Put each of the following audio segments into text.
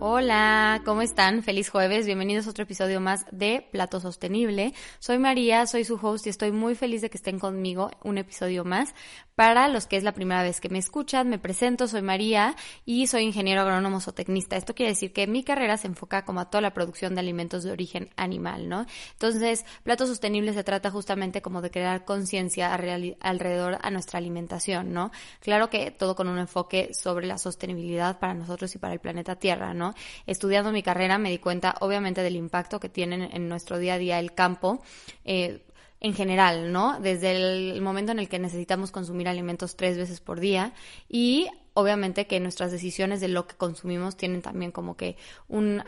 Hola, ¿cómo están? Feliz jueves, bienvenidos a otro episodio más de Plato Sostenible. Soy María, soy su host y estoy muy feliz de que estén conmigo un episodio más. Para los que es la primera vez que me escuchan, me presento, soy María y soy ingeniero agrónomo zootecnista. Esto quiere decir que mi carrera se enfoca como a toda la producción de alimentos de origen animal, ¿no? Entonces, Plato Sostenible se trata justamente como de crear conciencia alrededor a nuestra alimentación, ¿no? Claro que todo con un enfoque sobre la sostenibilidad para nosotros y para el planeta Tierra, ¿no? Estudiando mi carrera me di cuenta obviamente del impacto que tienen en nuestro día a día el campo. Eh, en general, ¿no? Desde el momento en el que necesitamos consumir alimentos tres veces por día y obviamente que nuestras decisiones de lo que consumimos tienen también como que un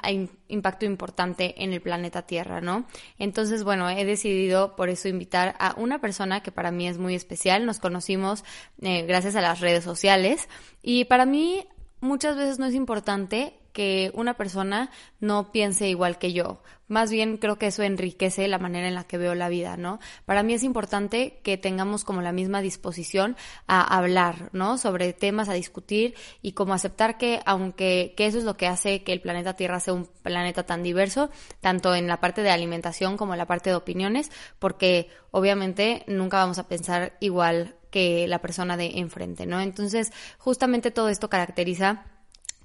impacto importante en el planeta Tierra, ¿no? Entonces, bueno, he decidido por eso invitar a una persona que para mí es muy especial. Nos conocimos eh, gracias a las redes sociales y para mí muchas veces no es importante que una persona no piense igual que yo. Más bien creo que eso enriquece la manera en la que veo la vida, ¿no? Para mí es importante que tengamos como la misma disposición a hablar, ¿no? Sobre temas a discutir y como aceptar que aunque que eso es lo que hace que el planeta Tierra sea un planeta tan diverso, tanto en la parte de alimentación como en la parte de opiniones, porque obviamente nunca vamos a pensar igual que la persona de enfrente, ¿no? Entonces, justamente todo esto caracteriza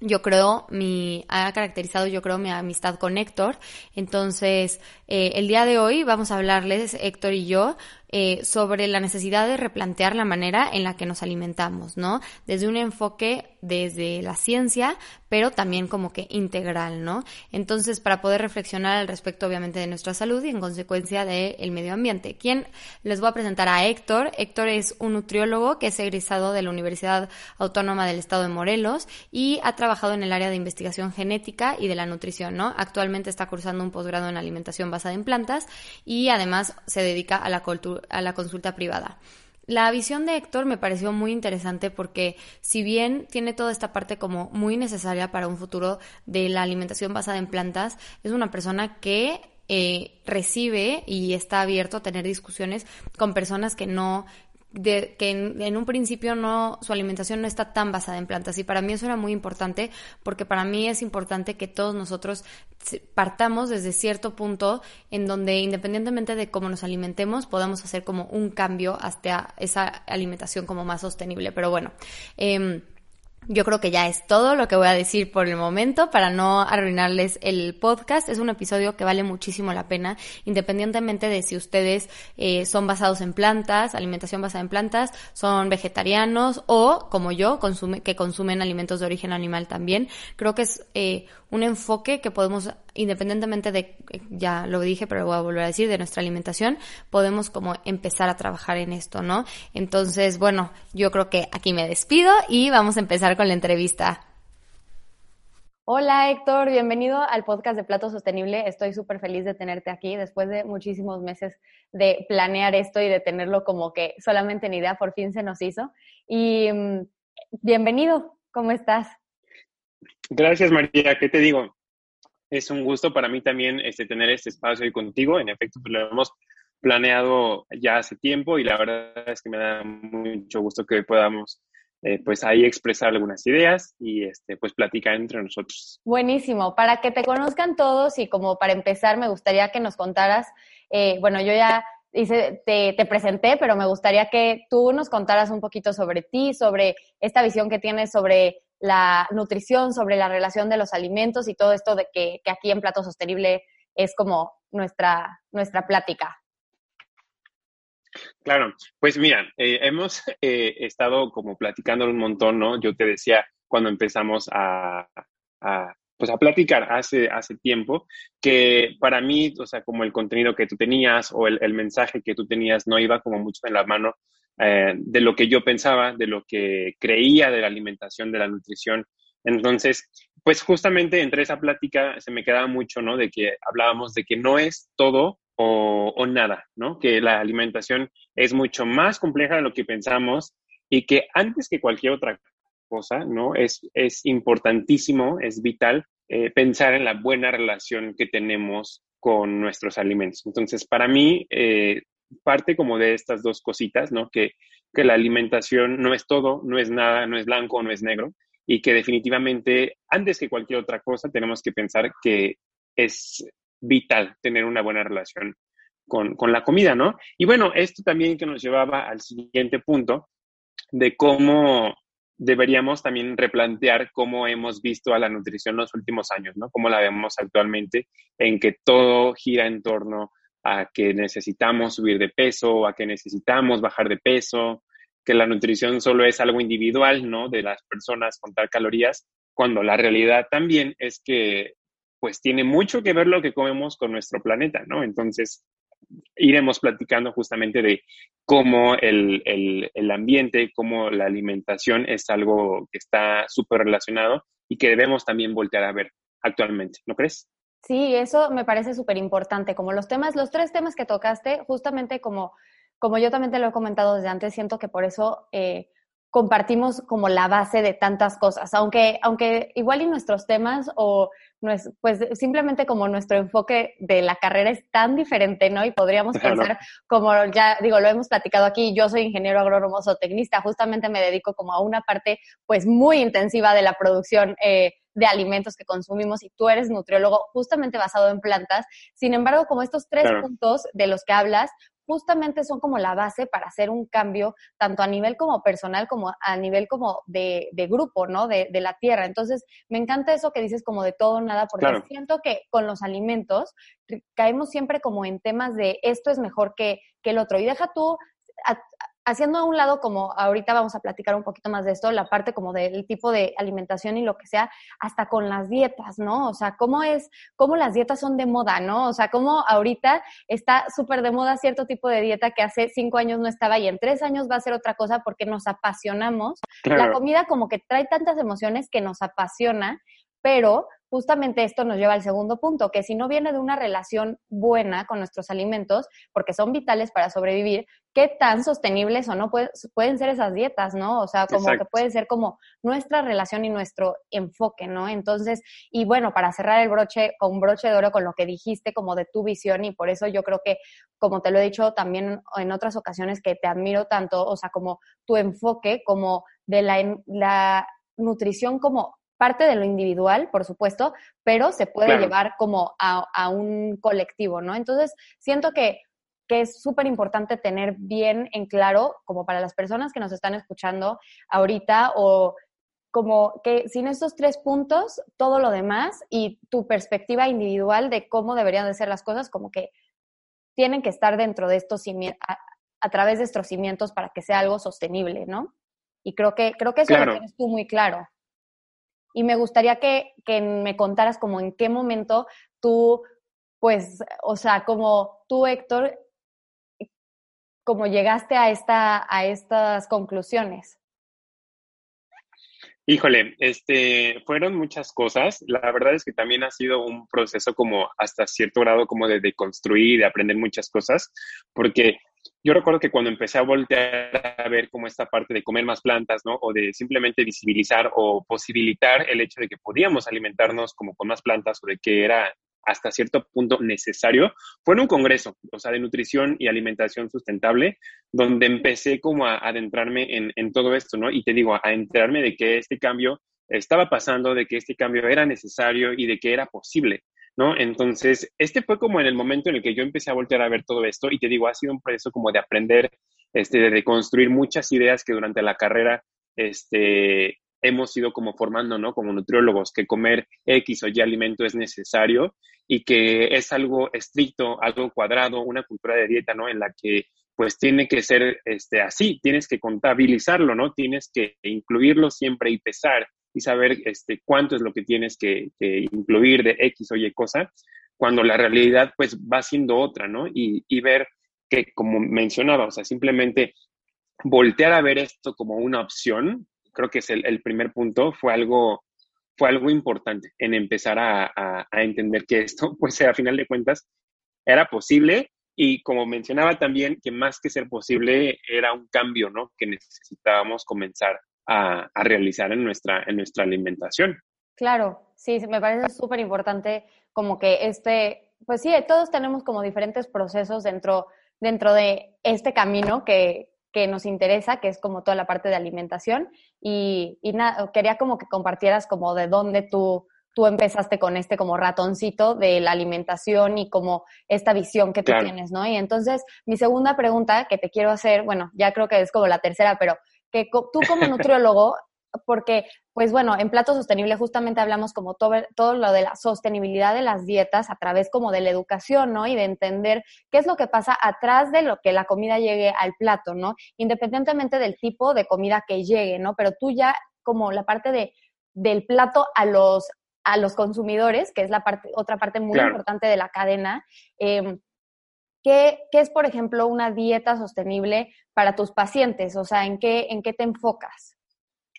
yo creo, mi, ha caracterizado, yo creo, mi amistad con Héctor. Entonces, eh, el día de hoy vamos a hablarles, Héctor y yo, eh, sobre la necesidad de replantear la manera en la que nos alimentamos, ¿no? Desde un enfoque desde la ciencia, pero también como que integral, ¿no? Entonces, para poder reflexionar al respecto, obviamente, de nuestra salud y en consecuencia del medio ambiente. ¿Quién les voy a presentar a Héctor? Héctor es un nutriólogo que es egresado de la Universidad Autónoma del Estado de Morelos y ha trabajado en el área de investigación genética y de la nutrición, ¿no? Actualmente está cursando un posgrado en alimentación basada en plantas y además se dedica a la cultura a la consulta privada. La visión de Héctor me pareció muy interesante porque si bien tiene toda esta parte como muy necesaria para un futuro de la alimentación basada en plantas, es una persona que eh, recibe y está abierto a tener discusiones con personas que no de que en, un principio no su alimentación no está tan basada en plantas. Y para mí eso era muy importante porque para mí es importante que todos nosotros partamos desde cierto punto en donde independientemente de cómo nos alimentemos podamos hacer como un cambio hasta esa alimentación como más sostenible. Pero bueno eh, yo creo que ya es todo lo que voy a decir por el momento para no arruinarles el podcast. Es un episodio que vale muchísimo la pena, independientemente de si ustedes eh, son basados en plantas, alimentación basada en plantas, son vegetarianos o, como yo, consume, que consumen alimentos de origen animal también. Creo que es eh, un enfoque que podemos independientemente de, ya lo dije, pero voy a volver a decir, de nuestra alimentación, podemos como empezar a trabajar en esto, ¿no? Entonces, bueno, yo creo que aquí me despido y vamos a empezar con la entrevista. Hola Héctor, bienvenido al podcast de Plato Sostenible. Estoy súper feliz de tenerte aquí después de muchísimos meses de planear esto y de tenerlo como que solamente en idea, por fin se nos hizo. Y mm, bienvenido, ¿cómo estás? Gracias María, ¿qué te digo? Es un gusto para mí también este, tener este espacio ahí contigo. En efecto, pues, lo hemos planeado ya hace tiempo y la verdad es que me da mucho gusto que podamos eh, pues ahí expresar algunas ideas y este, pues platicar entre nosotros. Buenísimo. Para que te conozcan todos y como para empezar me gustaría que nos contaras, eh, bueno, yo ya hice, te, te, presenté, pero me gustaría que tú nos contaras un poquito sobre ti, sobre esta visión que tienes sobre la nutrición, sobre la relación de los alimentos y todo esto de que, aquí en Plato Sostenible es como nuestra, nuestra plática. Claro, pues mira, eh, hemos eh, estado como platicando un montón, ¿no? Yo te decía cuando empezamos a, pues a platicar hace, hace tiempo, que para mí, o sea, como el contenido que tú tenías o el, el mensaje que tú tenías no iba como mucho en la mano eh, de lo que yo pensaba, de lo que creía de la alimentación, de la nutrición. Entonces, pues justamente entre esa plática se me quedaba mucho, ¿no? De que hablábamos de que no es todo o, nada, ¿no? Que la alimentación es mucho más compleja de lo que pensamos y que antes que cualquier otra cosa, ¿no? Es, es importantísimo, es vital eh, pensar en la buena relación que tenemos con nuestros alimentos. Entonces, para mí, eh, parte como de estas dos cositas, ¿no? Que, que la alimentación no es todo, no es nada, no es blanco, no es negro, y que definitivamente, antes que cualquier otra cosa, tenemos que pensar que es vital tener una buena relación con, con la comida, ¿no? Y bueno, esto también que nos llevaba al siguiente punto de cómo deberíamos también replantear cómo hemos visto a la nutrición los últimos años, ¿no? Cómo la vemos actualmente, en que todo gira en torno a que necesitamos subir de peso, a que necesitamos bajar de peso, que la nutrición solo es algo individual, ¿no? De las personas contar calorías, cuando la realidad también es que pues tiene mucho que ver lo que comemos con nuestro planeta, ¿no? Entonces, iremos platicando justamente de cómo el, el, ambiente, cómo la alimentación es algo que está súper relacionado y que debemos también voltear a ver actualmente, ¿no crees? Sí, eso me parece súper importante. Como los temas, los tres temas que tocaste, justamente como, como yo también te lo he comentado desde antes, siento que por eso eh, compartimos como la base de tantas cosas, aunque, aunque igual y nuestros temas o pues simplemente como nuestro enfoque de la carrera es tan diferente, ¿no? Y podríamos pensar, como ya digo, lo hemos platicado aquí, yo soy ingeniero agrónomo tecnista, justamente me dedico como a una parte pues muy intensiva de la producción eh, de alimentos que consumimos y tú eres nutriólogo justamente basado en plantas. Sin embargo, como estos tres puntos de los que hablas, justamente son como la base para hacer un cambio, tanto a nivel como personal, como a nivel como de, grupo, ¿no? De, la tierra. Entonces, me encanta eso que dices como de todo nada, porque siento que con los alimentos caemos siempre como en temas de esto es mejor que, que el otro. Y deja tú haciendo a un lado, como ahorita vamos a platicar un poquito más de esto, la parte como del tipo de alimentación y lo que sea, hasta con las dietas, ¿no? O sea, cómo es, cómo las dietas son de moda, ¿no? O sea, cómo ahorita está súper de moda cierto tipo de dieta que hace cinco años no estaba y en tres años va a ser otra cosa porque nos apasionamos. La comida como que trae tantas emociones que nos apasiona, pero justamente esto nos lleva al segundo punto, que si no viene de una relación buena con nuestros alimentos, porque son vitales para sobrevivir, ¿qué tan sostenibles o no pueden ser esas dietas, no? O sea, como que puede ser como nuestra relación y nuestro enfoque, ¿no? Entonces, y bueno, para cerrar el broche con broche de oro con lo que dijiste como de tu visión y por eso yo creo que, como te lo he dicho también en otras ocasiones, que te admiro tanto, o sea, como tu enfoque, como de la, la nutrición como parte de lo individual, por supuesto, pero se puede llevar como a, un colectivo, ¿no? Entonces, siento que, que es súper importante tener bien en claro, como para las personas que nos están escuchando ahorita, o como que sin estos tres puntos, todo lo demás y tu perspectiva individual de cómo deberían de ser las cosas, como que tienen que estar dentro de estos cimientos, a, través de estos cimientos para que sea algo sostenible, ¿no? Y creo que, creo que eso lo tienes tú muy claro. Y me gustaría que, me contaras como en qué momento tú, pues, o sea, como tú, Héctor, como llegaste a, esta, a estas conclusiones. Híjole, este, fueron muchas cosas. La verdad es que también ha sido un proceso como hasta cierto grado como de, de construir, de aprender muchas cosas, porque yo recuerdo que cuando empecé a voltear a ver como esta parte de comer más plantas, ¿no? O de simplemente visibilizar o posibilitar el hecho de que podíamos alimentarnos como con más plantas o de que era hasta cierto punto necesario, fue en un congreso, o sea, de nutrición y alimentación sustentable, donde empecé como a adentrarme en, todo esto, ¿no? Y te digo, a enterarme de que este cambio estaba pasando, de que este cambio era necesario y de que era posible. ¿No? Entonces, este fue como en el momento en el que yo empecé a voltear a ver todo esto y te digo, ha sido un proceso como de aprender, este, de construir muchas ideas que durante la carrera, este, hemos ido como formando, ¿no? Como nutriólogos, que comer X o Y alimento es necesario y que es algo estricto, algo cuadrado, una cultura de dieta, ¿no? En la que pues tiene que ser este, así, tienes que contabilizarlo, ¿no? Tienes que incluirlo siempre y pesar y saber este, cuánto es lo que tienes que, incluir de X o Y cosa, cuando la realidad pues va siendo otra, ¿no? Y, y ver que, como mencionaba, o sea, simplemente voltear a ver esto como una opción, creo que es el, primer punto, fue algo, fue algo importante en empezar a, a, entender que esto, pues a final de cuentas, era posible y como mencionaba también, que más que ser posible, era un cambio, ¿no? Que necesitábamos comenzar a, realizar en nuestra, en nuestra alimentación. Claro, sí, me parece súper importante como que este, pues sí, todos tenemos como diferentes procesos dentro, dentro de este camino que, que nos interesa, que es como toda la parte de alimentación. Y, y quería como que compartieras como de dónde tú, tú empezaste con este como ratoncito de la alimentación y como esta visión que tú tienes, ¿no? Y entonces, mi segunda pregunta que te quiero hacer, bueno, ya creo que es como la tercera, pero que tú como nutriólogo porque, pues bueno, en Plato Sostenible justamente hablamos como todo, todo, lo de la sostenibilidad de las dietas a través como de la educación, ¿no? Y de entender qué es lo que pasa atrás de lo que la comida llegue al plato, ¿no? Independientemente del tipo de comida que llegue, ¿no? Pero tú ya como la parte de, del plato a los, a los consumidores, que es la parte, otra parte muy importante de la cadena, eh, ¿Qué, ¿qué, es, por ejemplo, una dieta sostenible para tus pacientes? O sea, ¿en qué, en qué te enfocas?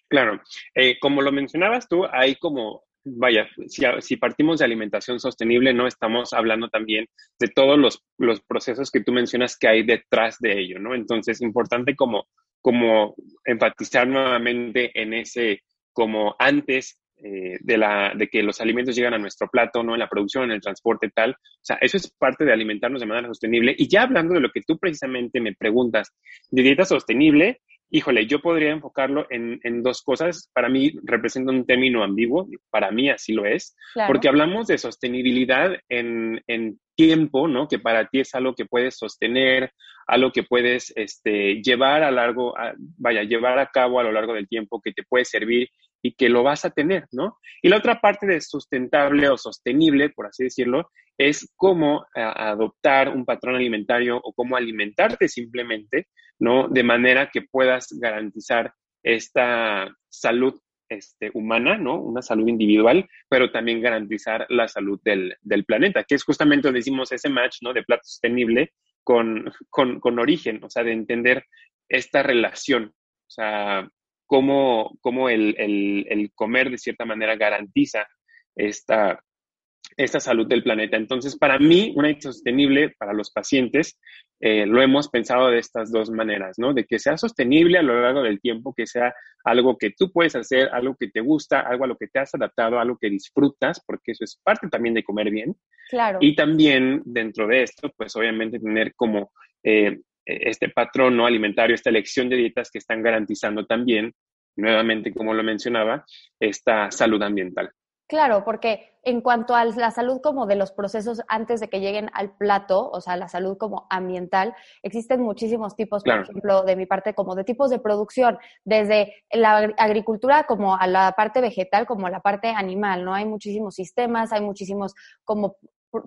Claro, eh, como lo mencionabas tú, hay como, vaya, si, partimos de alimentación sostenible, no estamos hablando también de todos los, los, procesos que tú mencionas que hay detrás de ello, ¿no? Entonces, importante como, como enfatizar nuevamente en ese, como antes eh, de, la, de que los alimentos llegan a nuestro plato, ¿no? En la producción, en el transporte, tal. O sea, eso es parte de alimentarnos de manera sostenible. Y ya hablando de lo que tú precisamente me preguntas, de dieta sostenible, híjole, yo podría enfocarlo en, dos cosas. Para mí representa un término ambiguo, para mí así lo es, porque hablamos de sostenibilidad en, tiempo, ¿no? Que para ti es algo que puedes sostener, algo que puedes este, llevar a largo, vaya, llevar a cabo a lo largo del tiempo, que te puede servir y que lo vas a tener, ¿no? Y la otra parte de sustentable o sostenible, por así decirlo, es cómo adoptar un patrón alimentario o cómo alimentarte simplemente, ¿no? De manera que puedas garantizar esta salud este, humana, ¿no? Una salud individual, pero también garantizar la salud del, planeta, que es justamente donde decimos ese match, ¿no? De plato sostenible con, con origen, o sea, de entender esta relación. O sea, cómo, el, comer de cierta manera garantiza esta, esta salud del planeta. Entonces, para mí, una dieta sostenible para los pacientes, eh, lo hemos pensado de estas dos maneras, ¿no? De que sea sostenible a lo largo del tiempo, que sea algo que tú puedes hacer, algo que te gusta, algo a lo que te has adaptado, algo que disfrutas, porque eso es parte también de comer bien. Claro. Y también dentro de esto, pues obviamente tener como eh, este patrón ¿no? alimentario, esta elección de dietas que están garantizando también, nuevamente, como lo mencionaba, esta salud ambiental. Claro, porque en cuanto a la salud como de los procesos antes de que lleguen al plato, o sea, la salud como ambiental, existen muchísimos tipos, por ejemplo, de mi parte, como de tipos de producción, desde la agricultura como a la parte vegetal, como a la parte animal, ¿no? Hay muchísimos sistemas, hay muchísimos como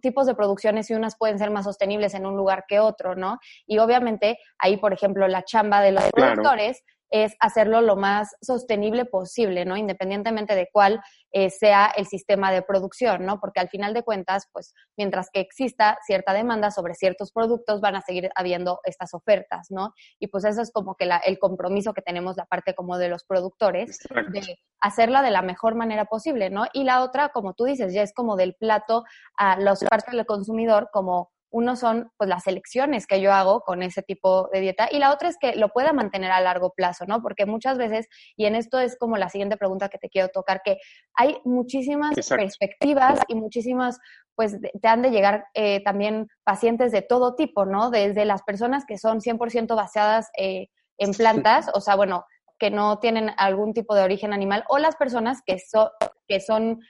tipos de producciones y unas pueden ser más sostenibles en un lugar que otro, ¿no? Y obviamente ahí, por ejemplo, la chamba de los productores es hacerlo lo más sostenible posible, ¿no? Independientemente de cuál eh, sea el sistema de producción, ¿no? Porque al final de cuentas, pues, mientras que exista cierta demanda sobre ciertos productos, van a seguir habiendo estas ofertas, ¿no? Y pues eso es como que el compromiso que tenemos la parte como de los productores, de hacerla de la mejor manera posible, ¿no? Y la otra, como tú dices, ya es como del plato a los parte del consumidor como uno son pues las elecciones que yo hago con ese tipo de dieta y la otra es que lo pueda mantener a largo plazo, ¿no? Porque muchas veces, y en esto es como la siguiente pregunta que te quiero tocar, que hay muchísimas perspectivas y muchísimas, pues te han de llegar eh, también pacientes de todo tipo, ¿no? Desde las personas que son 100% basadas eh, en plantas, o sea, bueno, que no tienen algún tipo de origen animal, o las personas que, son que son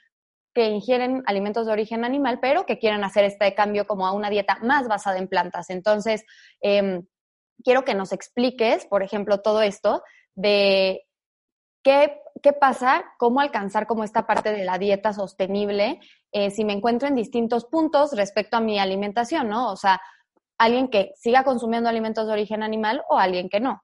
que ingieren alimentos de origen animal, pero que quieren hacer este cambio como a una dieta más basada en plantas. Entonces, em, quiero que nos expliques, por ejemplo, todo esto de qué, qué pasa, cómo alcanzar como esta parte de la dieta sostenible eh, si me encuentro en distintos puntos respecto a mi alimentación, ¿no? O sea, alguien que siga consumiendo alimentos de origen animal o alguien que no.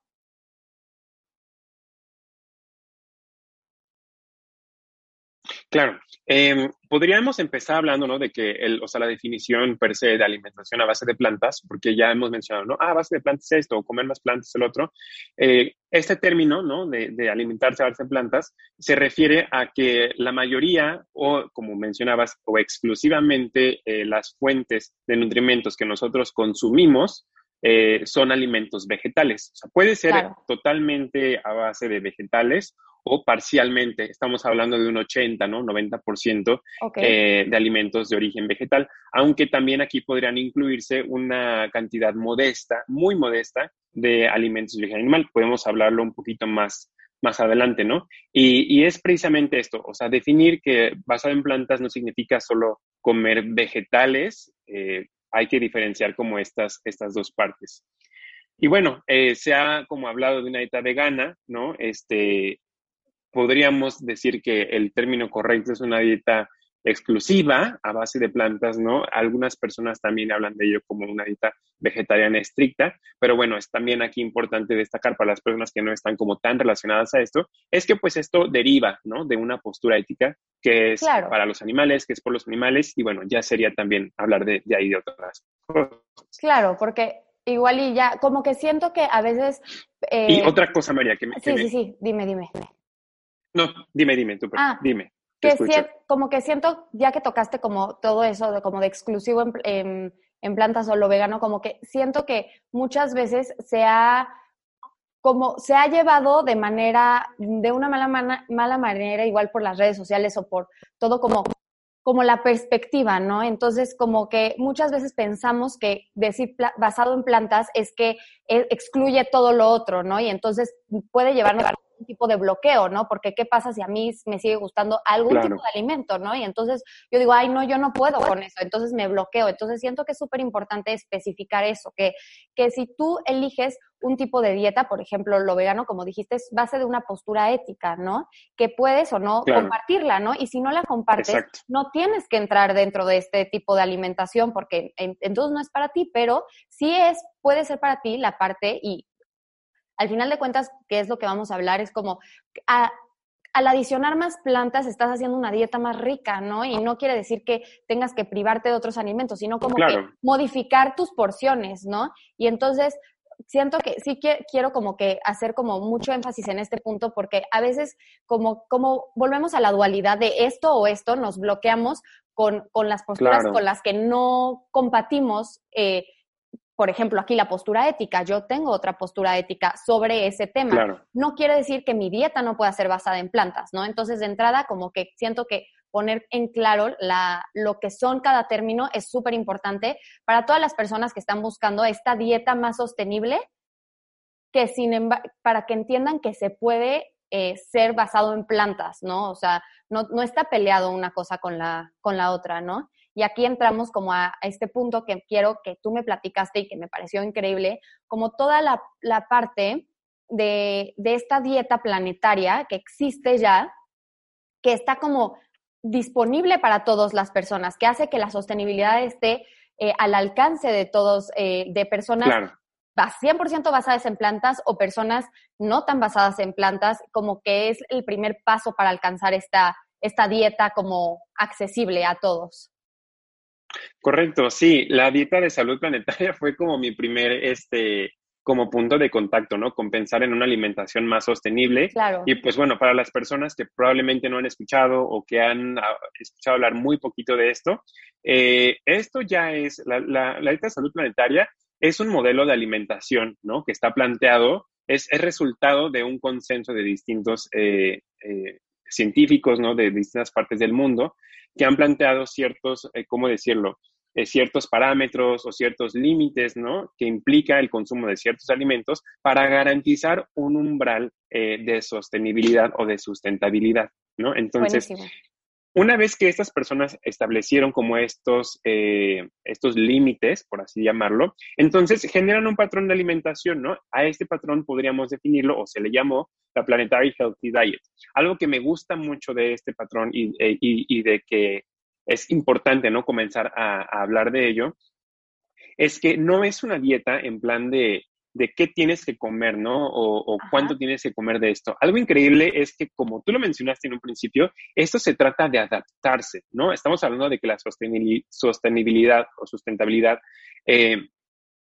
Claro. Em, podríamos empezar hablando, ¿no? De que, el, o sea, la definición per se de alimentación a base de plantas, porque ya hemos mencionado, ¿no? Ah, a base de plantas es esto, o comer más plantas es el otro. Eh, este término, ¿no? De, de, alimentarse a base de plantas se refiere a que la mayoría, o como mencionabas, o exclusivamente eh, las fuentes de nutrimentos que nosotros consumimos, eh, son alimentos vegetales. O sea, puede ser totalmente a base de vegetales o parcialmente, estamos hablando de un 80, ¿no? 90% eh, de alimentos de origen vegetal, aunque también aquí podrían incluirse una cantidad modesta, muy modesta, de alimentos de origen animal. Podemos hablarlo un poquito más, más adelante, ¿no? Y, es precisamente esto, o sea, definir que basado en plantas no significa solo comer vegetales, eh, hay que diferenciar como estas, estas dos partes. Y bueno, eh, se ha como hablado de una dieta vegana, ¿no? Este, podríamos decir que el término correcto es una dieta exclusiva a base de plantas, ¿no? Algunas personas también hablan de ello como una dieta vegetariana estricta, pero bueno, es también aquí importante destacar para las personas que no están como tan relacionadas a esto, es que pues esto deriva, ¿no? De una postura ética que es para los animales, que es por los animales, y bueno, ya sería también hablar de, de ahí de otras cosas. Claro, porque igual y ya, como que siento que a veces... y eh, otra cosa, María, que me... Sí, sí, sí, dime, dime. No, dime, dime, tú, ah, dime. Que como que siento, ya que tocaste como todo eso, de, como de exclusivo en, en, plantas o lo vegano, como que siento que muchas veces se ha como se ha llevado de manera, de una mala, mala manera, igual por las redes sociales o por todo como como la perspectiva, ¿no? Entonces, como que muchas veces pensamos que decir basado en plantas es que eh, excluye todo lo otro, ¿no? Y entonces puede llevarnos tipo de bloqueo, ¿no? Porque qué pasa si a mí me sigue gustando algún tipo de alimento, ¿no? Y entonces yo digo, ay, no, yo no puedo con eso, entonces me bloqueo. Entonces siento que es súper importante especificar eso, que, que si tú eliges un tipo de dieta, por ejemplo, lo vegano, como dijiste, es base de una postura ética, ¿no? Que puedes o no compartirla, ¿no? Y si no la compartes, no tienes que entrar dentro de este tipo de alimentación porque entonces no es para ti, pero sí es, puede ser para ti la parte y al final de cuentas, ¿qué es lo que vamos a hablar? Es como, al adicionar más plantas estás haciendo una dieta más rica, ¿no? Y no quiere decir que tengas que privarte de otros alimentos, sino como que modificar tus porciones, ¿no? Y entonces siento que sí quiero como que hacer como mucho énfasis en este punto porque a veces como, como volvemos a la dualidad de esto o esto, nos bloqueamos con, con las posturas con las que no combatimos eh, por ejemplo, aquí la postura ética, yo tengo otra postura ética sobre ese tema. No quiere decir que mi dieta no pueda ser basada en plantas, ¿no? Entonces, de entrada, como que siento que poner en claro la, lo que son cada término es súper importante para todas las personas que están buscando esta dieta más sostenible, que sin para que entiendan que se puede eh, ser basado en plantas, ¿no? O sea, no, no está peleado una cosa con la, con la otra, ¿no? Y aquí entramos como a, este punto que quiero que tú me platicaste y que me pareció increíble, como toda la, parte de, esta dieta planetaria que existe ya, que está como disponible para todas las personas, que hace que la sostenibilidad esté eh, al alcance de todos, eh, de personas 100% basadas en plantas o personas no tan basadas en plantas, como que es el primer paso para alcanzar esta, esta dieta como accesible a todos. Correcto, sí, la dieta de salud planetaria fue como mi primer, este, como punto de contacto, ¿no? Con pensar en una alimentación más sostenible. Claro. Y pues bueno, para las personas que probablemente no han escuchado o que han ah, escuchado hablar muy poquito de esto, eh, esto ya es, la, la, dieta de salud planetaria es un modelo de alimentación, ¿no? Que está planteado, es, es resultado de un consenso de distintos eh, eh, científicos, ¿no? De distintas partes del mundo que han planteado ciertos, eh, ¿cómo decirlo? Eh, ciertos parámetros o ciertos límites, ¿no? Que implica el consumo de ciertos alimentos para garantizar un umbral eh, de sostenibilidad o de sustentabilidad, ¿no? Entonces, una vez que estas personas establecieron como estos, estos límites, por así llamarlo, entonces generan un patrón de alimentación, ¿no? A este patrón podríamos definirlo o se le llamó la Planetary Healthy Diet. Algo que me gusta mucho de este patrón y, e, y, de que es importante, ¿no? Comenzar a, hablar de ello, es que no es una dieta en plan de, de qué tienes que comer, ¿no? O, cuánto tienes que comer de esto. Algo increíble es que, como tú lo mencionaste en un principio, esto se trata de adaptarse, ¿no? Estamos hablando de que la sostenibilidad o sustentabilidad eh,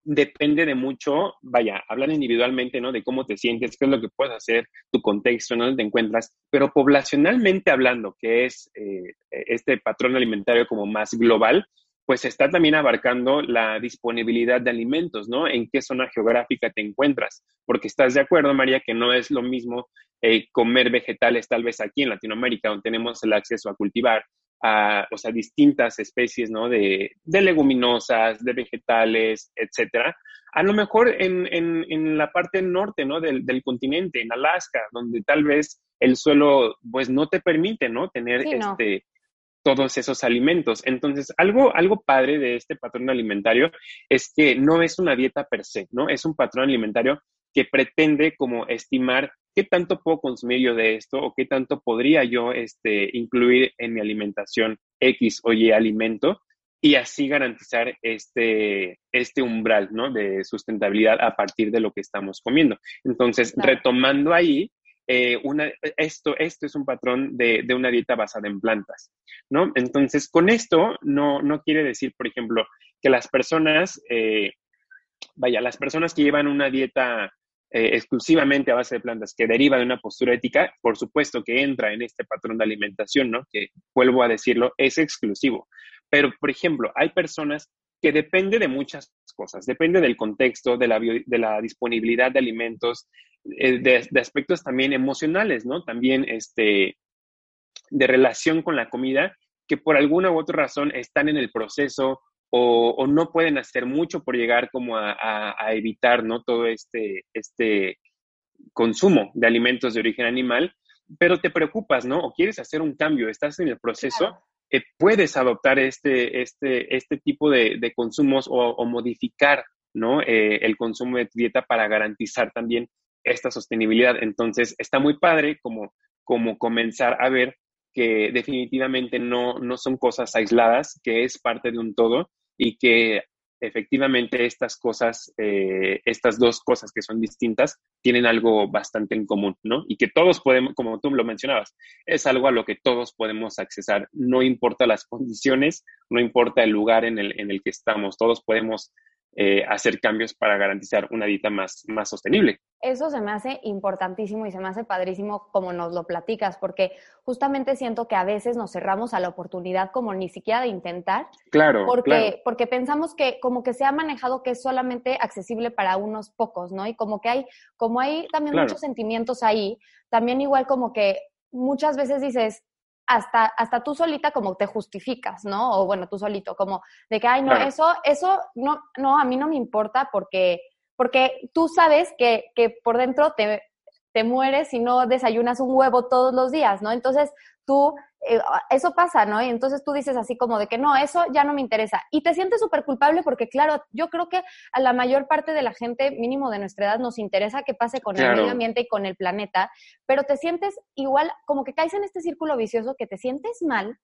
depende de mucho, vaya, hablan individualmente, ¿no? De cómo te sientes, qué es lo que puedes hacer, tu contexto, ¿no? te encuentras, pero poblacionalmente hablando, que es eh, este patrón alimentario como más global, pues está también abarcando la disponibilidad de alimentos, ¿no? En qué zona geográfica te encuentras, porque estás de acuerdo, María, que no es lo mismo eh, comer vegetales tal vez aquí en Latinoamérica, donde tenemos el acceso a cultivar, a, o sea, distintas especies, ¿no? De, leguminosas, de vegetales, etcétera. A lo mejor en, la parte norte, ¿no? Del, continente, en Alaska, donde tal vez el suelo, pues, no te permite, ¿no? Tener este todos esos alimentos. Entonces, algo, algo padre de este patrón alimentario es que no es una dieta per se, ¿no? Es un patrón alimentario que pretende como estimar qué tanto puedo consumir yo de esto o qué tanto podría yo este, incluir en mi alimentación X o Y alimento y así garantizar este, este umbral ¿no? de sustentabilidad a partir de lo que estamos comiendo. Entonces, retomando ahí, eh, esto, esto es un patrón de, de, una dieta basada en plantas, ¿no? Entonces, con esto no, no quiere decir, por ejemplo, que las personas, eh, vaya, las personas que llevan una dieta eh, exclusivamente a base de plantas que deriva de una postura ética, por supuesto que entra en este patrón de alimentación, ¿no? Que, vuelvo a decirlo, es exclusivo. Pero, por ejemplo, hay personas que depende de muchas cosas, depende del contexto, de la, disponibilidad de alimentos, eh, de, aspectos también emocionales, ¿no? También este, de relación con la comida, que por alguna u otra razón están en el proceso o, no pueden hacer mucho por llegar como a, evitar, ¿no? Todo este, este consumo de alimentos de origen animal, pero te preocupas, ¿no? O quieres hacer un cambio, estás en el proceso, puedes adoptar este, este, este tipo de, consumos o, modificar, ¿no? Eh, el consumo de tu dieta para garantizar también esta sostenibilidad. Entonces, está muy padre como, como comenzar a ver que definitivamente no, no son cosas aisladas, que es parte de un todo y que efectivamente estas cosas, eh, estas dos cosas que son distintas, tienen algo bastante en común, ¿no? Y que todos podemos, como tú lo mencionabas, es algo a lo que todos podemos accesar, no importa las condiciones, no importa el lugar en el, en el que estamos, todos podemos eh, hacer cambios para garantizar una dieta más, más sostenible. Eso se me hace importantísimo y se me hace padrísimo como nos lo platicas, porque justamente siento que a veces nos cerramos a la oportunidad como ni siquiera de intentar. Claro. Porque, porque pensamos que como que se ha manejado que es solamente accesible para unos pocos, ¿no? Y como que hay, como hay también muchos sentimientos ahí, también igual como que muchas veces dices, hasta, hasta tú solita como te justificas, ¿no? O bueno, tú solito, como de que, ay, no, eso, eso, no, no, a mí no me importa porque, porque tú sabes que, que por dentro te, te mueres si no desayunas un huevo todos los días, ¿no? Entonces tú, eh, eso pasa, ¿no? Y entonces tú dices así como de que no, eso ya no me interesa. Y te sientes súper culpable porque, claro, yo creo que a la mayor parte de la gente, mínimo de nuestra edad, nos interesa qué pase con el medio ambiente y con el planeta, pero te sientes igual, como que caes en este círculo vicioso que te sientes mal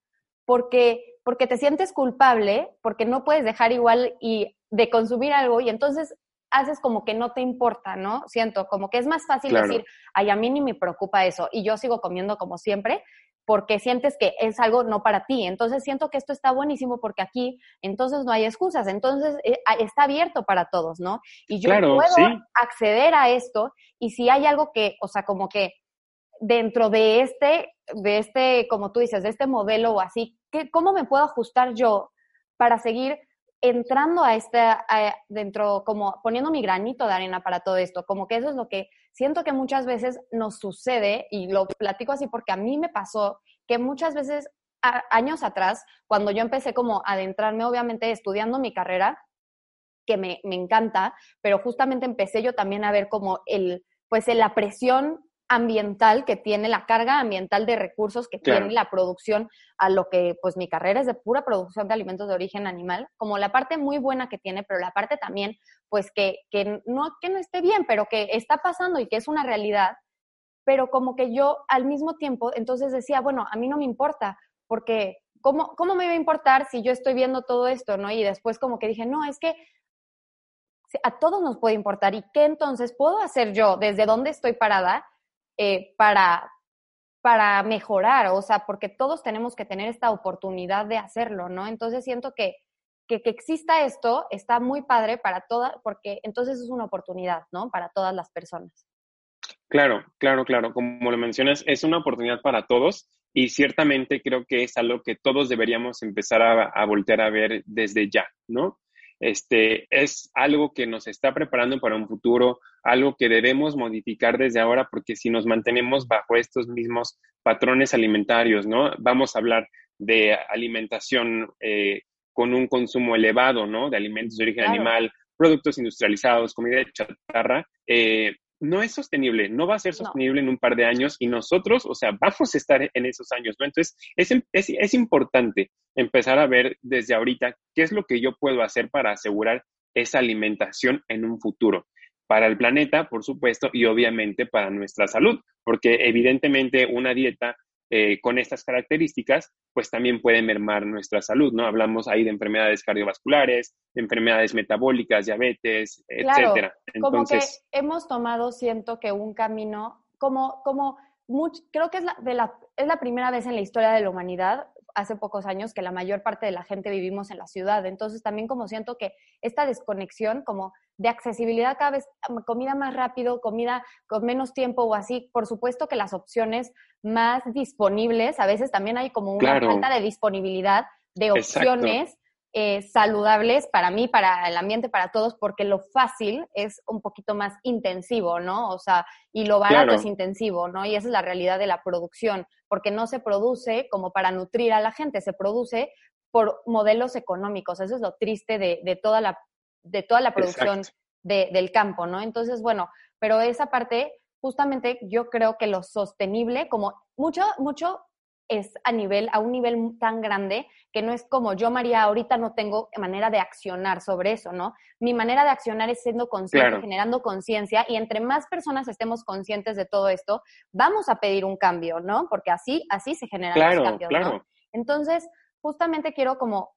porque, porque te sientes culpable, porque no puedes dejar igual y de consumir algo y entonces haces como que no te importa, ¿no? Siento, como que es más fácil decir, ay, a mí ni me preocupa eso y yo sigo comiendo como siempre, porque sientes que es algo no para ti. Entonces siento que esto está buenísimo porque aquí entonces no hay excusas, entonces eh, está abierto para todos, ¿no? Y yo puedo acceder a esto y si hay algo que, o sea, como que dentro de este, de este, como tú dices, de este modelo o así, ¿qué, ¿cómo me puedo ajustar yo para seguir entrando a este, dentro, como poniendo mi granito de arena para todo esto, como que eso es lo que siento que muchas veces nos sucede, y lo platico así porque a mí me pasó, que muchas veces años atrás, cuando yo empecé como a adentrarme, obviamente estudiando mi carrera, que me, me encanta, pero justamente empecé yo también a ver como el, pues la presión ambiental que tiene, la carga ambiental de recursos que tiene la producción a lo que pues mi carrera es de pura producción de alimentos de origen animal, como la parte muy buena que tiene, pero la parte también pues que, que, no, que no esté bien, pero que está pasando y que es una realidad, pero como que yo al mismo tiempo entonces decía, bueno, a mí no me importa, porque ¿cómo, cómo me va a importar si yo estoy viendo todo esto, no? Y después como que dije, no, es que a todos nos puede importar y qué entonces puedo hacer yo desde donde estoy parada eh, para, para mejorar, o sea, porque todos tenemos que tener esta oportunidad de hacerlo, ¿no? Entonces siento que, que, que exista esto está muy padre para todas, porque entonces es una oportunidad, ¿no? Para todas las personas. Claro, claro, claro. Como lo mencionas, es una oportunidad para todos y ciertamente creo que es algo que todos deberíamos empezar a, a voltear a ver desde ya, ¿no? Este, es algo que nos está preparando para un futuro, algo que debemos modificar desde ahora, porque si nos mantenemos bajo estos mismos patrones alimentarios, ¿no? Vamos a hablar de alimentación eh, con un consumo elevado, ¿no? De alimentos de origen animal, productos industrializados, comida chatarra, eh, no es sostenible, no va a ser sostenible en un par de años y nosotros, o sea, vamos a estar en esos años, ¿no? Entonces, es, es, es, importante empezar a ver desde ahorita qué es lo que yo puedo hacer para asegurar esa alimentación en un futuro, para el planeta, por supuesto, y obviamente para nuestra salud, porque evidentemente una dieta eh, con estas características, pues también puede mermar nuestra salud, ¿no? Hablamos ahí de enfermedades cardiovasculares, de enfermedades metabólicas, diabetes, etcétera. Entonces, como que hemos tomado, siento que un camino, como, como, creo que es la, de la, es la primera vez en la historia de la humanidad hace pocos años que la mayor parte de la gente vivimos en la ciudad. Entonces también como siento que esta desconexión como de accesibilidad cada vez, comida más rápido, comida con menos tiempo o así, por supuesto que las opciones más disponibles, a veces también hay como una falta de disponibilidad de opciones eh, saludables para mí, para el ambiente, para todos, porque lo fácil es un poquito más intensivo, ¿no? O sea, y lo barato es intensivo, ¿no? Y esa es la realidad de la producción, porque no se produce como para nutrir a la gente, se produce por modelos económicos. Eso es lo triste de, toda, la, de toda la producción del campo, ¿no? Entonces, bueno, pero esa parte, justamente yo creo que lo sostenible, como mucho, mucho es a nivel, a un nivel tan grande que no es como yo, María, ahorita no tengo manera de accionar sobre eso, ¿no? Mi manera de accionar es siendo consciente, generando conciencia y entre más personas estemos conscientes de todo esto, vamos a pedir un cambio, ¿no? Porque así, así se generan los cambios, ¿no? Entonces, justamente quiero como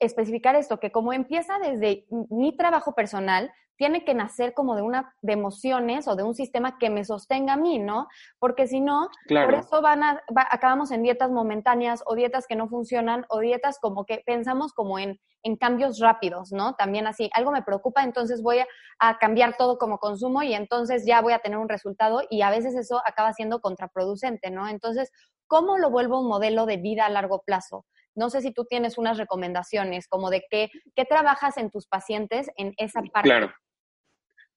especificar esto, que como empieza desde mi trabajo personal, tiene que nacer como de una de emociones o de un sistema que me sostenga a mí, ¿no? Porque si no, por eso van a, acabamos en dietas momentáneas o dietas que no funcionan o dietas como que pensamos como en, en cambios rápidos, ¿no? También así, algo me preocupa, entonces voy a, a, cambiar todo como consumo y entonces ya voy a tener un resultado y a veces eso acaba siendo contraproducente, ¿no? Entonces, ¿cómo lo vuelvo un modelo de vida a largo plazo? No sé si tú tienes unas recomendaciones, como de qué, qué trabajas en tus pacientes en esa parte. Claro.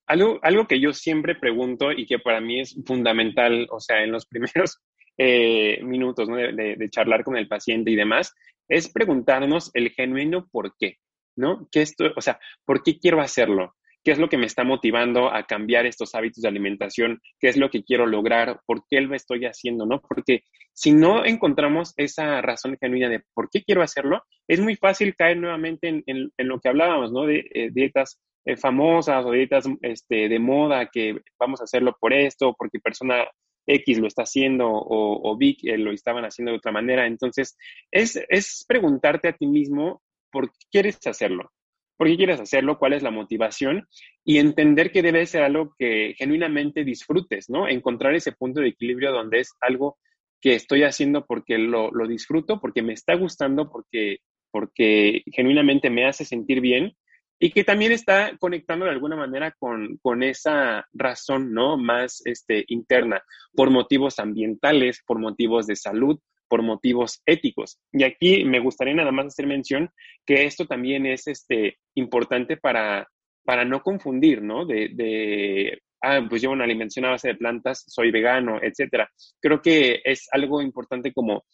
Algo, algo que yo siempre pregunto y que para mí es fundamental, o sea, en los primeros eh, minutos de, charlar con el paciente y demás, es preguntarnos el genuino por qué, ¿no? ¿Qué esto, o sea, ¿por qué quiero hacerlo? ¿Qué es lo que me está motivando a cambiar estos hábitos de alimentación? ¿Qué es lo que quiero lograr? ¿Por qué lo estoy haciendo? ¿no? Porque si no encontramos esa razón genuina de por qué quiero hacerlo, es muy fácil caer nuevamente en, lo que hablábamos, ¿no? De eh, dietas eh, famosas o dietas este, de moda que vamos a hacerlo por esto, porque persona X lo está haciendo o, o eh, lo estaban haciendo de otra manera. Entonces, es, es preguntarte a ti mismo por qué quieres hacerlo por qué quieres hacerlo, cuál es la motivación y entender que debe ser algo que genuinamente disfrutes, ¿no? Encontrar ese punto de equilibrio donde es algo que estoy haciendo porque lo, disfruto, porque me está gustando, porque, porque genuinamente me hace sentir bien y que también está conectando de alguna manera con, con esa razón, ¿no? Más este, interna, por motivos ambientales, por motivos de salud, por motivos éticos. Y aquí me gustaría nada más hacer mención que esto también es este, importante para, para no confundir, ¿no? De, de, ah, pues llevo una alimentación a base de plantas, soy vegano, etcétera. Creo que es algo importante como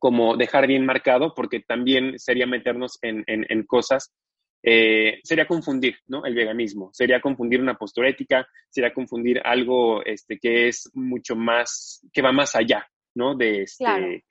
como dejar bien marcado, porque también sería meternos en, en, cosas eh, sería confundir ¿no? el veganismo, sería confundir una postura ética, sería confundir algo este, que es mucho más, que va más allá ¿no? De, este,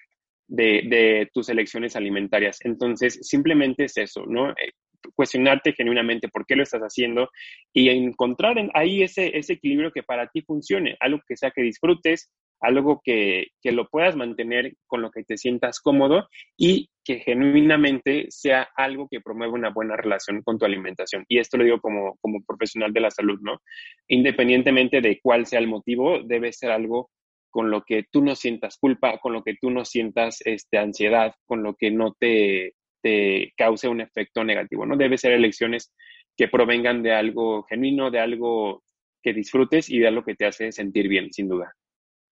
de, tus elecciones alimentarias. Entonces, simplemente es eso, ¿no? Eh, cuestionarte genuinamente por qué lo estás haciendo y encontrar ahí ese, ese equilibrio que para ti funcione, algo que sea que disfrutes, algo que, que, lo puedas mantener con lo que te sientas cómodo y que genuinamente sea algo que promueva una buena relación con tu alimentación. Y esto lo digo como, como profesional de la salud, ¿no? Independientemente de cuál sea el motivo, debe ser algo con lo que tú no sientas culpa, con lo que tú no sientas este, ansiedad, con lo que no te, te cause un efecto negativo, ¿no? Debe ser elecciones que provengan de algo genuino, de algo que disfrutes y de algo que te hace sentir bien, sin duda.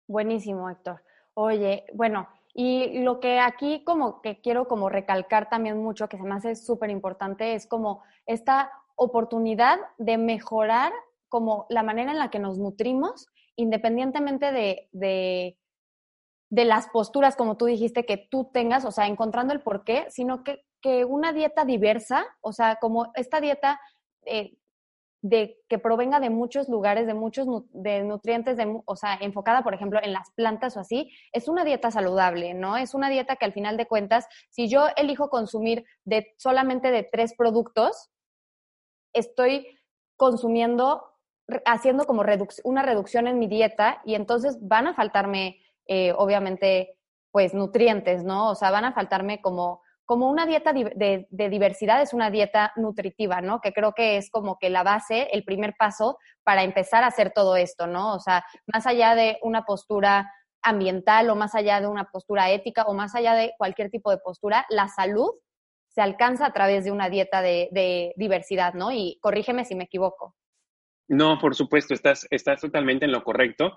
Buenísimo, Héctor. Oye, bueno, y lo que aquí como que quiero como recalcar también mucho, que se me hace súper importante, es como esta oportunidad de mejorar como la manera en la que nos nutrimos, independientemente de, de, las posturas, como tú dijiste, que tú tengas, o sea, encontrando el por qué, sino que, que una dieta diversa, o sea, como esta dieta eh, de que provenga de muchos lugares, de muchos de nutrientes, de, o sea, enfocada, por ejemplo, en las plantas o así, es una dieta saludable, ¿no? Es una dieta que al final de cuentas, si yo elijo consumir de solamente de tres productos, estoy consumiendo, haciendo como una reducción en mi dieta y entonces van a faltarme, eh, obviamente, pues nutrientes, ¿no? O sea, van a faltarme como como una dieta de, diversidad es una dieta nutritiva, ¿no? Que creo que es como que la base, el primer paso para empezar a hacer todo esto, ¿no? O sea, más allá de una postura ambiental o más allá de una postura ética o más allá de cualquier tipo de postura, la salud se alcanza a través de una dieta de, de diversidad, ¿no? Y corrígeme si me equivoco. No, por supuesto, estás, estás totalmente en lo correcto.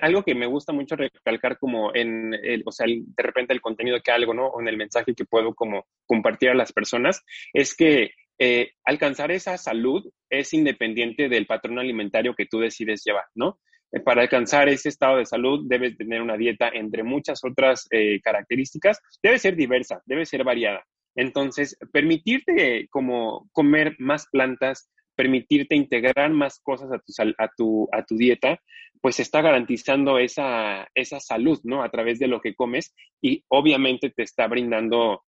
algo que me gusta mucho recalcar como en, el, o sea, de repente el contenido que algo, ¿no? O en el mensaje que puedo como compartir a las personas, es que eh, alcanzar esa salud es independiente del patrón alimentario que tú decides llevar, ¿no? Eh, para alcanzar ese estado de salud debes tener una dieta entre muchas otras eh, características. Debe ser diversa, debe ser variada. Entonces, permitirte como comer más plantas, permitirte integrar más cosas a tu, a tu, a tu dieta, pues está garantizando esa, esa salud, ¿no? A través de lo que comes y obviamente te está brindando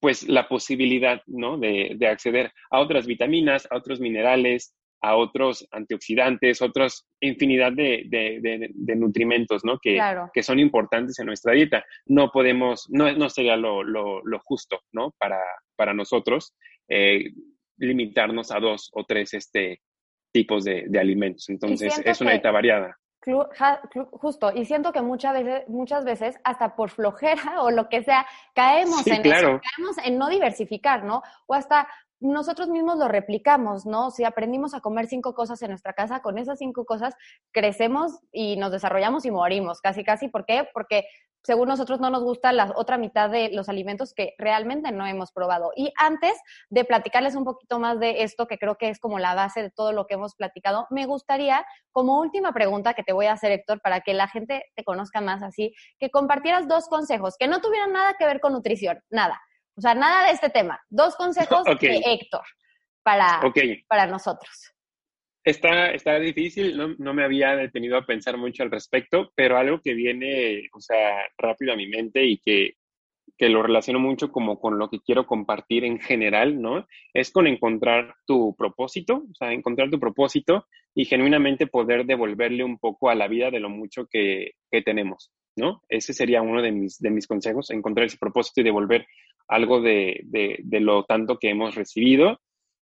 pues la posibilidad, ¿no? De, de acceder a otras vitaminas, a otros minerales, a otros antioxidantes, otras infinidad de, de, de, nutrimentos, ¿no? Que, que, son importantes en nuestra dieta. No podemos, no, no sería lo, lo, lo justo, ¿no? Para, para nosotros. Eh, limitarnos a dos o tres este, tipos de, alimentos. Entonces, es una dieta variada. Justo, y siento que muchas veces, muchas veces, hasta por flojera o lo que sea, caemos en eso, caemos en no diversificar, ¿no? O hasta nosotros mismos lo replicamos, ¿no? Si aprendimos a comer cinco cosas en nuestra casa, con esas cinco cosas crecemos y nos desarrollamos y morimos, casi, casi. ¿Por qué? Porque según nosotros no nos gusta la otra mitad de los alimentos que realmente no hemos probado. Y antes de platicarles un poquito más de esto, que creo que es como la base de todo lo que hemos platicado, me gustaría, como última pregunta que te voy a hacer, Héctor, para que la gente te conozca más así, que compartieras dos consejos que no tuvieran nada que ver con nutrición, nada. O sea, nada de este tema. Dos consejos de Héctor para, para nosotros. Está, está difícil, no, no, me había detenido a pensar mucho al respecto, pero algo que viene, o sea, rápido a mi mente y que, que lo relaciono mucho como con lo que quiero compartir en general, ¿no? Es con encontrar tu propósito, o sea, encontrar tu propósito y genuinamente poder devolverle un poco a la vida de lo mucho que, que tenemos, ¿no? Ese sería uno de mis, de mis consejos, encontrar ese propósito y devolver algo de, de, de lo tanto que hemos recibido.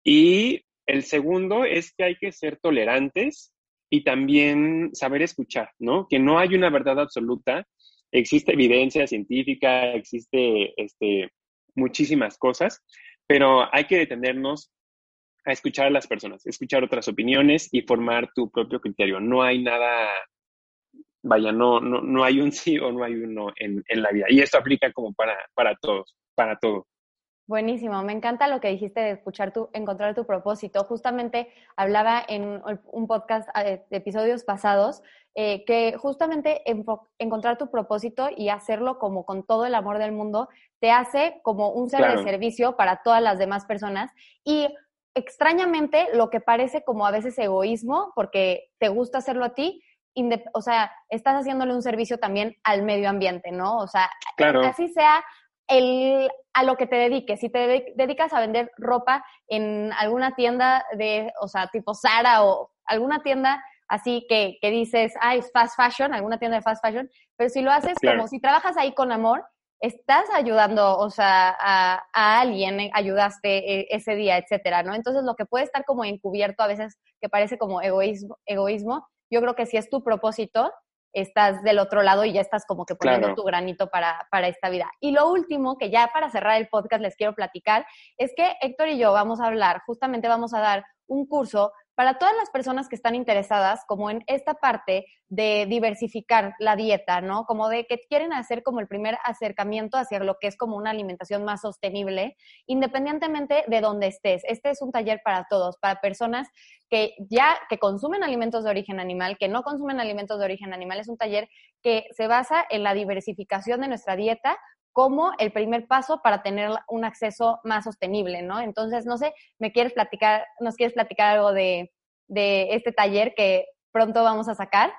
Y el segundo es que hay que ser tolerantes y también saber escuchar, ¿no? Que no hay una verdad absoluta, existe evidencia científica, existe este, muchísimas cosas, pero hay que detenernos a escuchar a las personas, escuchar otras opiniones y formar tu propio criterio. No hay nada, vaya, no, no, no hay un sí o no hay un no en, la vida. Y esto aplica como para, para todos, para todo. Buenísimo, me encanta lo que dijiste de escuchar tu, encontrar tu propósito. Justamente hablaba en un podcast eh, de episodios pasados eh, que justamente encontrar tu propósito y hacerlo como con todo el amor del mundo te hace como un ser de servicio para todas las demás personas y extrañamente lo que parece como a veces egoísmo porque te gusta hacerlo a ti, o sea, estás haciéndole un servicio también al medio ambiente, ¿no? O sea, así sea el, a lo que te dediques. Si te dedicas a vender ropa en alguna tienda de, o sea, tipo Zara o alguna tienda así que, que dices, ah, es fast fashion, alguna tienda de fast fashion, pero si lo haces como si trabajas ahí con amor, estás ayudando, o sea, a, a alguien, eh, ayudaste eh, ese día, etcétera, ¿no? Entonces, lo que puede estar como encubierto a veces, que parece como egoísmo, egoísmo yo creo que si es tu propósito, estás del otro lado y ya estás como que poniendo tu granito para, para esta vida. Y lo último, que ya para cerrar el podcast les quiero platicar, es que Héctor y yo vamos a hablar, justamente vamos a dar un curso para todas las personas que están interesadas como en esta parte de diversificar la dieta, ¿no? Como de que quieren hacer como el primer acercamiento hacia lo que es como una alimentación más sostenible, independientemente de dónde estés. Este es un taller para todos, para personas que ya que consumen alimentos de origen animal, que no consumen alimentos de origen animal. Es un taller que se basa en la diversificación de nuestra dieta como el primer paso para tener un acceso más sostenible, ¿no? Entonces, no sé, ¿me quieres platicar, nos quieres platicar algo de, este taller que pronto vamos a sacar?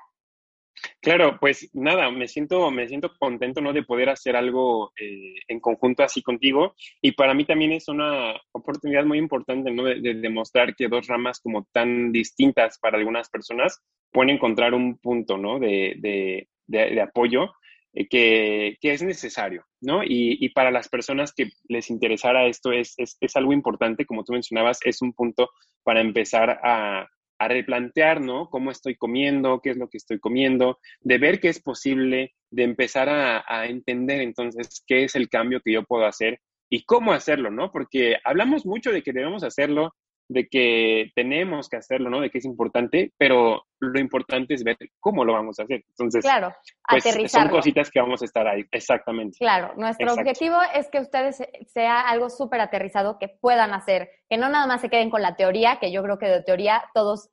Claro, pues nada, me siento, me siento contento, ¿no? De poder hacer algo eh, en conjunto así contigo. Y para mí también es una oportunidad muy importante, ¿no? De, demostrar que dos ramas como tan distintas para algunas personas pueden encontrar un punto, ¿no? De, de, de apoyo que, que, es necesario, ¿no? Y, y, para las personas que les interesara esto es, es, es, algo importante, como tú mencionabas, es un punto para empezar a, a, replantear, ¿no? Cómo estoy comiendo, qué es lo que estoy comiendo, de ver que es posible, de empezar a, a entender entonces qué es el cambio que yo puedo hacer y cómo hacerlo, ¿no? Porque hablamos mucho de que debemos hacerlo, de que tenemos que hacerlo, ¿no? De que es importante, pero lo importante es ver cómo lo vamos a hacer. Entonces, claro, pues, son cositas que vamos a estar ahí, exactamente. Claro, nuestro objetivo es que ustedes sea algo súper aterrizado que puedan hacer, que no nada más se queden con la teoría, que yo creo que de teoría todos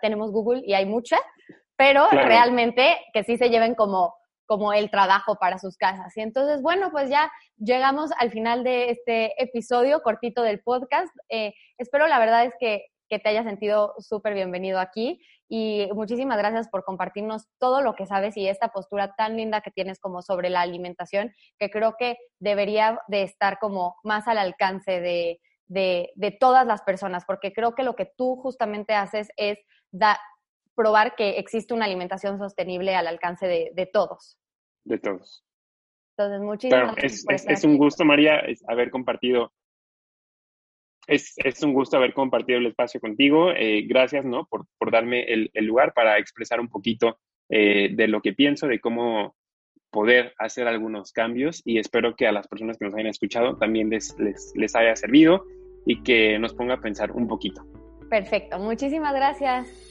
tenemos Google y hay mucha, pero realmente que sí se lleven como como el trabajo para sus casas. Y entonces, bueno, pues ya llegamos al final de este episodio cortito del podcast. Eh, espero, la verdad es que, que te hayas sentido súper bienvenido aquí y muchísimas gracias por compartirnos todo lo que sabes y esta postura tan linda que tienes como sobre la alimentación, que creo que debería de estar como más al alcance de, de, todas las personas, porque creo que lo que tú justamente haces es da, probar que existe una alimentación sostenible al alcance de todos de todos. Entonces, muchísimas gracias. Es, un gusto, María, haber compartido. Es, es, un gusto haber compartido el espacio contigo. Eh, gracias, ¿no? Por, por darme el, el, lugar para expresar un poquito eh, de lo que pienso, de cómo poder hacer algunos cambios y espero que a las personas que nos hayan escuchado también les, les, les haya servido y que nos ponga a pensar un poquito. Perfecto, muchísimas gracias.